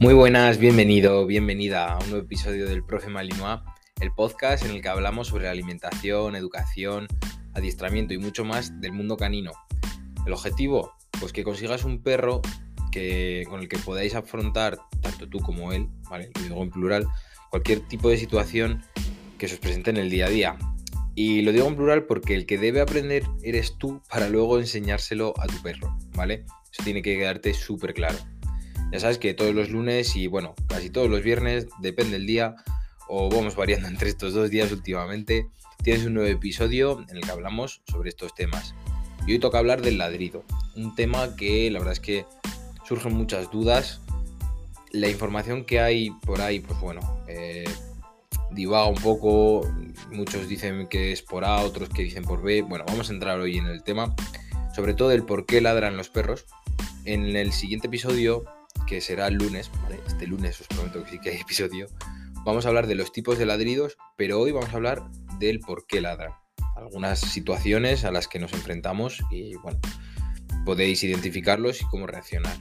Muy buenas, bienvenido, bienvenida a un nuevo episodio del Profe Malinois, el podcast en el que hablamos sobre alimentación, educación, adiestramiento y mucho más del mundo canino. El objetivo, pues que consigas un perro que, con el que podáis afrontar, tanto tú como él, ¿vale? Lo digo en plural, cualquier tipo de situación que se os presente en el día a día. Y lo digo en plural porque el que debe aprender eres tú para luego enseñárselo a tu perro, ¿vale? Eso tiene que quedarte súper claro. Ya sabes que todos los lunes y bueno, casi todos los viernes, depende del día, o vamos variando entre estos dos días últimamente, tienes un nuevo episodio en el que hablamos sobre estos temas. Y hoy toca hablar del ladrido, un tema que la verdad es que surgen muchas dudas. La información que hay por ahí, pues bueno, eh, divaga un poco, muchos dicen que es por A, otros que dicen por B. Bueno, vamos a entrar hoy en el tema, sobre todo el por qué ladran los perros. En el siguiente episodio que será el lunes, Este lunes os prometo que sí que hay episodio. Vamos a hablar de los tipos de ladridos, pero hoy vamos a hablar del por qué ladran. Algunas situaciones a las que nos enfrentamos y bueno, podéis identificarlos y cómo reaccionar.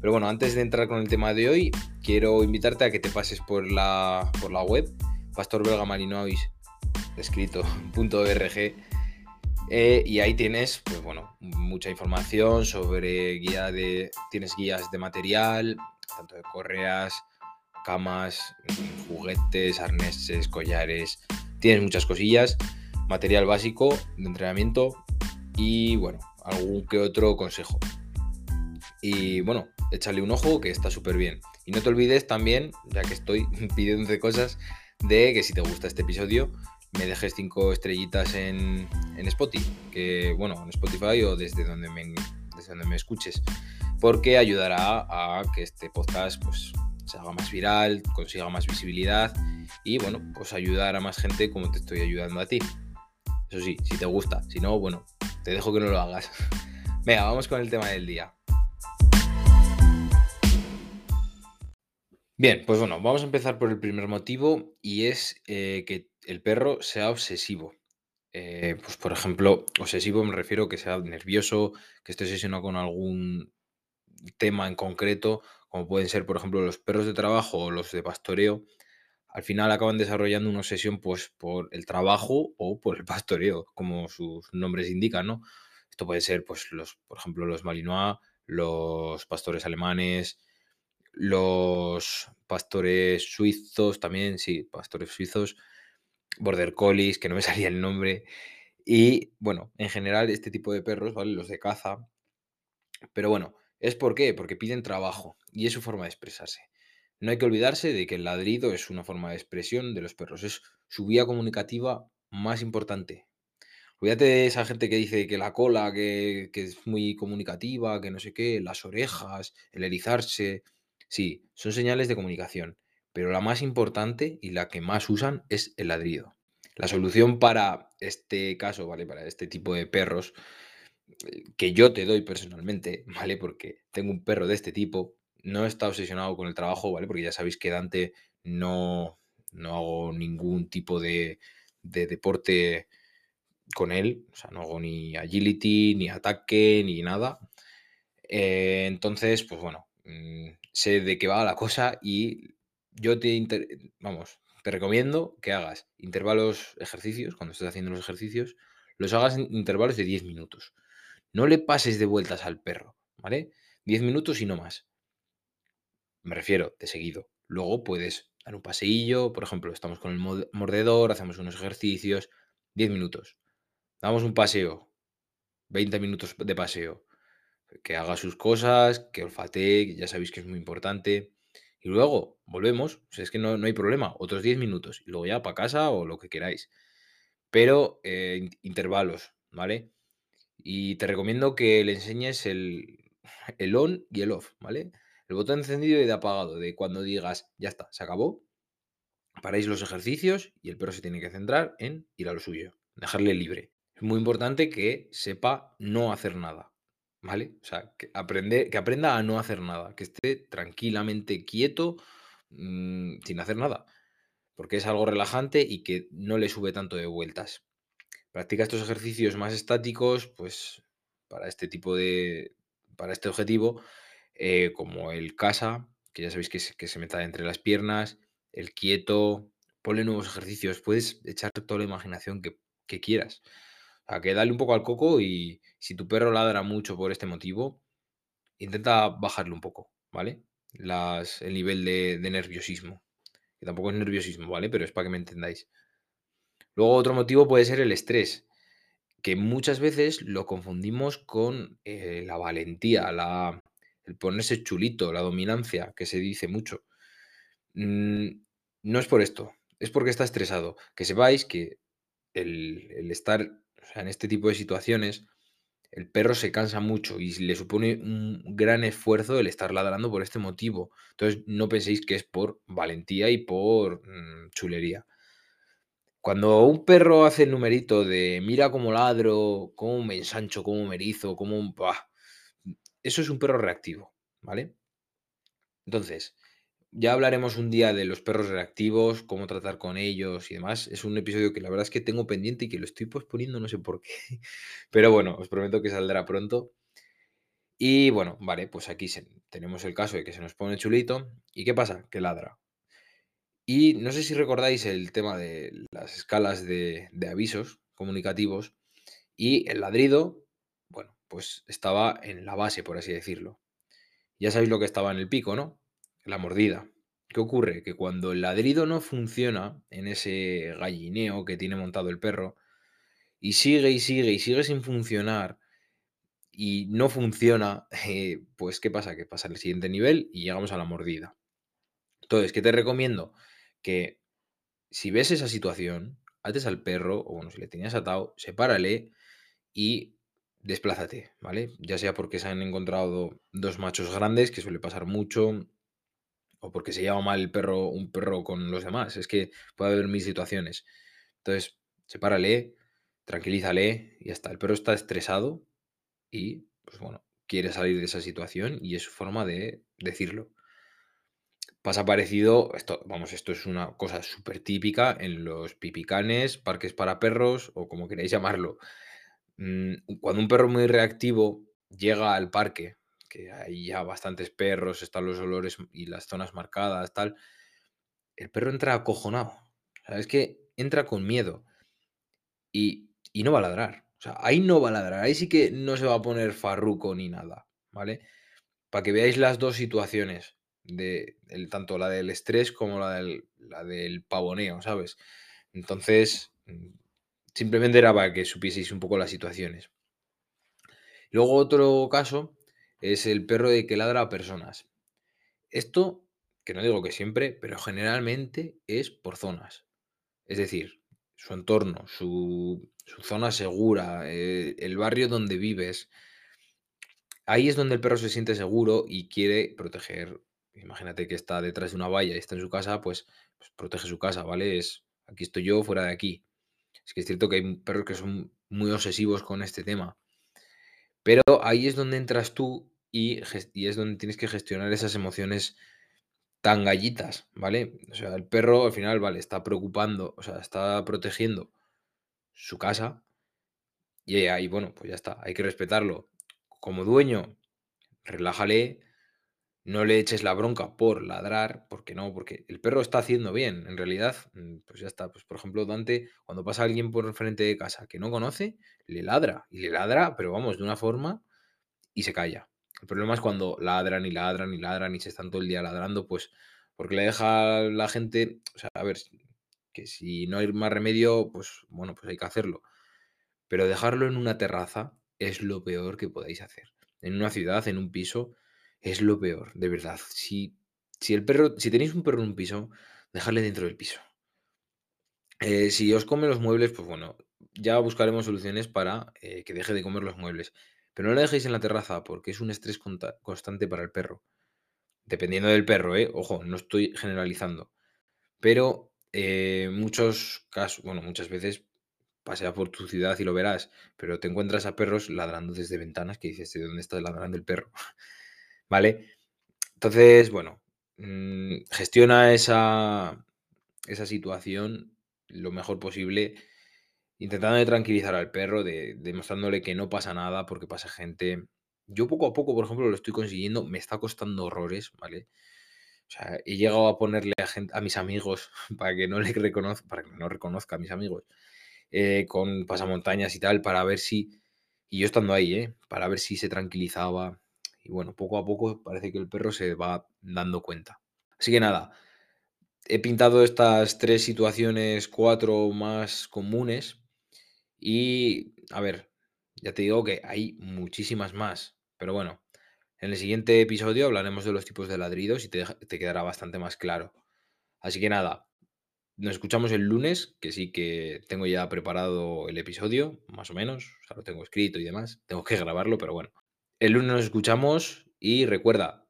Pero bueno, antes de entrar con el tema de hoy, quiero invitarte a que te pases por la, por la web pastorbelgamarinois, escrito, eh, y ahí tienes, pues bueno, mucha información sobre guía de. Tienes guías de material, tanto de correas, camas, juguetes, arneses, collares. Tienes muchas cosillas, material básico de entrenamiento y bueno, algún que otro consejo. Y bueno, échale un ojo que está súper bien. Y no te olvides también, ya que estoy pidiendo cosas, de que si te gusta este episodio, me dejes cinco estrellitas en, Spotify, que bueno, en Spotify o desde donde me, desde donde me escuches, porque ayudará a que este podcast pues se haga más viral, consiga más visibilidad y bueno, pues ayudar a más gente como te estoy ayudando a ti. Eso sí, si te gusta, si no, bueno, te dejo que no lo hagas. Venga, vamos con el tema del día. Bien, pues bueno, vamos a empezar por el primer motivo y es eh, que el perro sea obsesivo. Eh, pues por ejemplo, obsesivo me refiero que sea nervioso, que esté obsesionado con algún tema en concreto, como pueden ser, por ejemplo, los perros de trabajo o los de pastoreo, al final acaban desarrollando una obsesión pues por el trabajo o por el pastoreo, como sus nombres indican, ¿no? Esto puede ser, pues, los, por ejemplo, los Malinois, los pastores alemanes, los pastores suizos también, sí, pastores suizos, border collies, que no me salía el nombre, y bueno, en general este tipo de perros, ¿vale? Los de caza, pero bueno, ¿es por qué? Porque piden trabajo y es su forma de expresarse. No hay que olvidarse de que el ladrido es una forma de expresión de los perros, es su vía comunicativa más importante. Olvídate de esa gente que dice que la cola, que, que es muy comunicativa, que no sé qué, las orejas, el erizarse, Sí, son señales de comunicación, pero la más importante y la que más usan es el ladrido. La solución para este caso, ¿vale? Para este tipo de perros, eh, que yo te doy personalmente, ¿vale? Porque tengo un perro de este tipo, no está obsesionado con el trabajo, ¿vale? Porque ya sabéis que Dante no, no hago ningún tipo de, deporte con él, o sea, no hago ni agility, ni ataque, ni nada. Eh, entonces, pues bueno, mm, sé de qué va la cosa y yo te, vamos, te recomiendo que hagas intervalos ejercicios, cuando estés haciendo los ejercicios, los hagas en intervalos de 10 minutos. No le pases de vueltas al perro, ¿vale? 10 minutos y no más. Me refiero de seguido. Luego puedes dar un paseillo, por ejemplo, estamos con el mordedor, hacemos unos ejercicios, 10 minutos. Damos un paseo, 20 minutos de paseo que haga sus cosas, que olfatee, ya sabéis que es muy importante. Y luego volvemos, es que no, hay problema, otros 10 minutos, y luego ya para casa o lo que queráis. Pero eh, intervalos, ¿vale? Y te recomiendo que le enseñes el, el on y el off, ¿vale? El botón encendido y de apagado, de cuando digas, ya está, se acabó, paráis los ejercicios y el perro se tiene que centrar en ir a lo suyo, dejarle libre. Es muy importante que sepa no hacer nada, ¿Vale? O sea, que, aprende, que aprenda a no hacer nada, que esté tranquilamente quieto, mm, sin hacer nada, porque es algo relajante y que no le sube tanto de vueltas. Practica estos ejercicios más estáticos, pues para este tipo de, para este objetivo, eh, como el casa, que ya sabéis que se, que se meta entre las piernas, el quieto, ponle nuevos ejercicios, puedes echar toda la imaginación que, que quieras. Sea, que dale un poco al coco y si tu perro ladra mucho por este motivo, intenta bajarle un poco, ¿vale? Las, el nivel de, de nerviosismo. Que tampoco es nerviosismo, ¿vale? Pero es para que me entendáis. Luego otro motivo puede ser el estrés, que muchas veces lo confundimos con eh, la valentía, la, el ponerse chulito, la dominancia, que se dice mucho. Mm, no es por esto, es porque está estresado. Que sepáis que el, el estar o sea, en este tipo de situaciones, el perro se cansa mucho y le supone un gran esfuerzo el estar ladrando por este motivo. Entonces, no penséis que es por valentía y por mm, chulería. Cuando un perro hace el numerito de mira cómo ladro, cómo me ensancho, cómo me erizo, cómo... Eso es un perro reactivo, ¿vale? Entonces, ya hablaremos un día de los perros reactivos, cómo tratar con ellos y demás. Es un episodio que la verdad es que tengo pendiente y que lo estoy posponiendo, no sé por qué. Pero bueno, os prometo que saldrá pronto. Y bueno, vale, pues aquí se- tenemos el caso de que se nos pone chulito. ¿Y qué pasa? Que ladra. Y no sé si recordáis el tema de las escalas de, de avisos comunicativos y el ladrido, bueno, pues estaba en la base, por así decirlo. Ya sabéis lo que estaba en el pico, ¿no? La mordida. ¿Qué ocurre? Que cuando el ladrido no funciona en ese gallineo que tiene montado el perro y sigue y sigue y sigue sin funcionar y no funciona, eh, pues ¿qué pasa? Que pasa al siguiente nivel y llegamos a la mordida. Entonces, ¿qué te recomiendo? Que si ves esa situación, ates al perro, o bueno, si le tenías atado, sepárale y desplázate, ¿vale? Ya sea porque se han encontrado dos machos grandes, que suele pasar mucho, o porque se lleva mal el perro, un perro con los demás. Es que puede haber mil situaciones. Entonces, sepárale, tranquilízale y ya está. El perro está estresado y, pues bueno, quiere salir de esa situación y es su forma de decirlo. Pasa parecido, esto, vamos, esto es una cosa súper típica en los pipicanes, parques para perros o como queráis llamarlo. Mm, cuando un perro muy reactivo llega al parque, hay ya bastantes perros, están los olores y las zonas marcadas, tal, el perro entra acojonado. Es que entra con miedo y, y no va a ladrar. O sea, ahí no va a ladrar, ahí sí que no se va a poner farruco ni nada, ¿vale? Para que veáis las dos situaciones, de el, tanto la del estrés como la del, la del pavoneo, ¿sabes? Entonces, mm, simplemente era para que supieseis un poco las situaciones. Luego otro caso es el perro de que ladra a personas. Esto, que no digo que siempre, pero generalmente es por zonas. Es decir, su entorno, su, su zona segura, eh, el barrio donde vives. Ahí es donde el perro se siente seguro y quiere proteger. Imagínate que está detrás de una valla y está en su casa, pues, pues protege su casa, ¿vale? Es aquí estoy yo, fuera de aquí. Es que es cierto que hay perros que son muy obsesivos con este tema. Pero ahí es donde entras tú y, es donde tienes que gestionar esas emociones tan gallitas, ¿vale? O sea, el perro al final, vale, está preocupando, o sea, está protegiendo su casa y ahí, bueno, pues ya está, hay que respetarlo. Como dueño, relájale, no le eches la bronca por ladrar, porque no, porque el perro está haciendo bien, en realidad, mm, pues ya está. Pues por ejemplo, Dante, cuando pasa alguien por frente de casa que no conoce, le ladra, y le ladra, pero vamos, de una forma y se calla. El problema es cuando ladran y ladran y ladran y se están todo el día ladrando, pues porque le deja a la gente, o sea, a ver, que si no hay más remedio, pues bueno, pues hay que hacerlo. Pero dejarlo en una terraza es lo peor que podáis hacer. En una ciudad, en un piso, es lo peor, de verdad. Si, si el perro, si tenéis un perro en un piso, dejadle dentro del piso. Eh, si os come los muebles, pues bueno, ya buscaremos soluciones para eh, que deje de comer los muebles. Pero no le dejéis en la terraza porque es un estrés constante para el perro. Dependiendo del perro, ¿eh? Ojo, no estoy generalizando. Pero eh, muchos casos, bueno, muchas veces pasea por tu ciudad y lo verás, pero te encuentras a perros ladrando desde ventanas que dices, ¿de dónde está ladrando el perro? ¿Vale? Entonces, bueno, mm, gestiona esa, esa situación lo mejor posible, intentando tranquilizar al perro, de, demostrándole que no pasa nada porque pasa gente. Yo poco a poco, por ejemplo, lo estoy consiguiendo, me está costando horrores, ¿vale? O sea, he llegado a ponerle a, gen- a mis amigos para que no le reconozca, para que no reconozca a mis amigos eh, con pasamontañas y tal, para ver si, y yo estando ahí, ¿eh? para ver si se tranquilizaba. Y bueno, poco a poco parece que el perro se va dando cuenta. Así que nada, he pintado estas tres situaciones, cuatro más comunes. Y, a ver, ya te digo que hay muchísimas más. Pero bueno, en el siguiente episodio hablaremos de los tipos de ladridos y te, te quedará bastante más claro. Así que nada, nos escuchamos el lunes, que sí que tengo ya preparado el episodio, más o menos. O sea, lo tengo escrito y demás. Tengo que grabarlo, pero bueno. El lunes nos escuchamos y recuerda,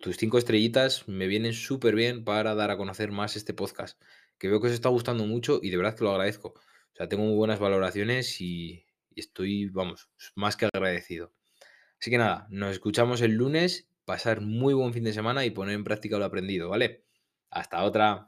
tus cinco estrellitas me vienen súper bien para dar a conocer más este podcast, que veo que os está gustando mucho y de verdad que lo agradezco. O sea, tengo muy buenas valoraciones y, estoy, vamos, más que agradecido. Así que nada, nos escuchamos el lunes, pasar muy buen fin de semana y poner en práctica lo aprendido, ¿vale? Hasta otra.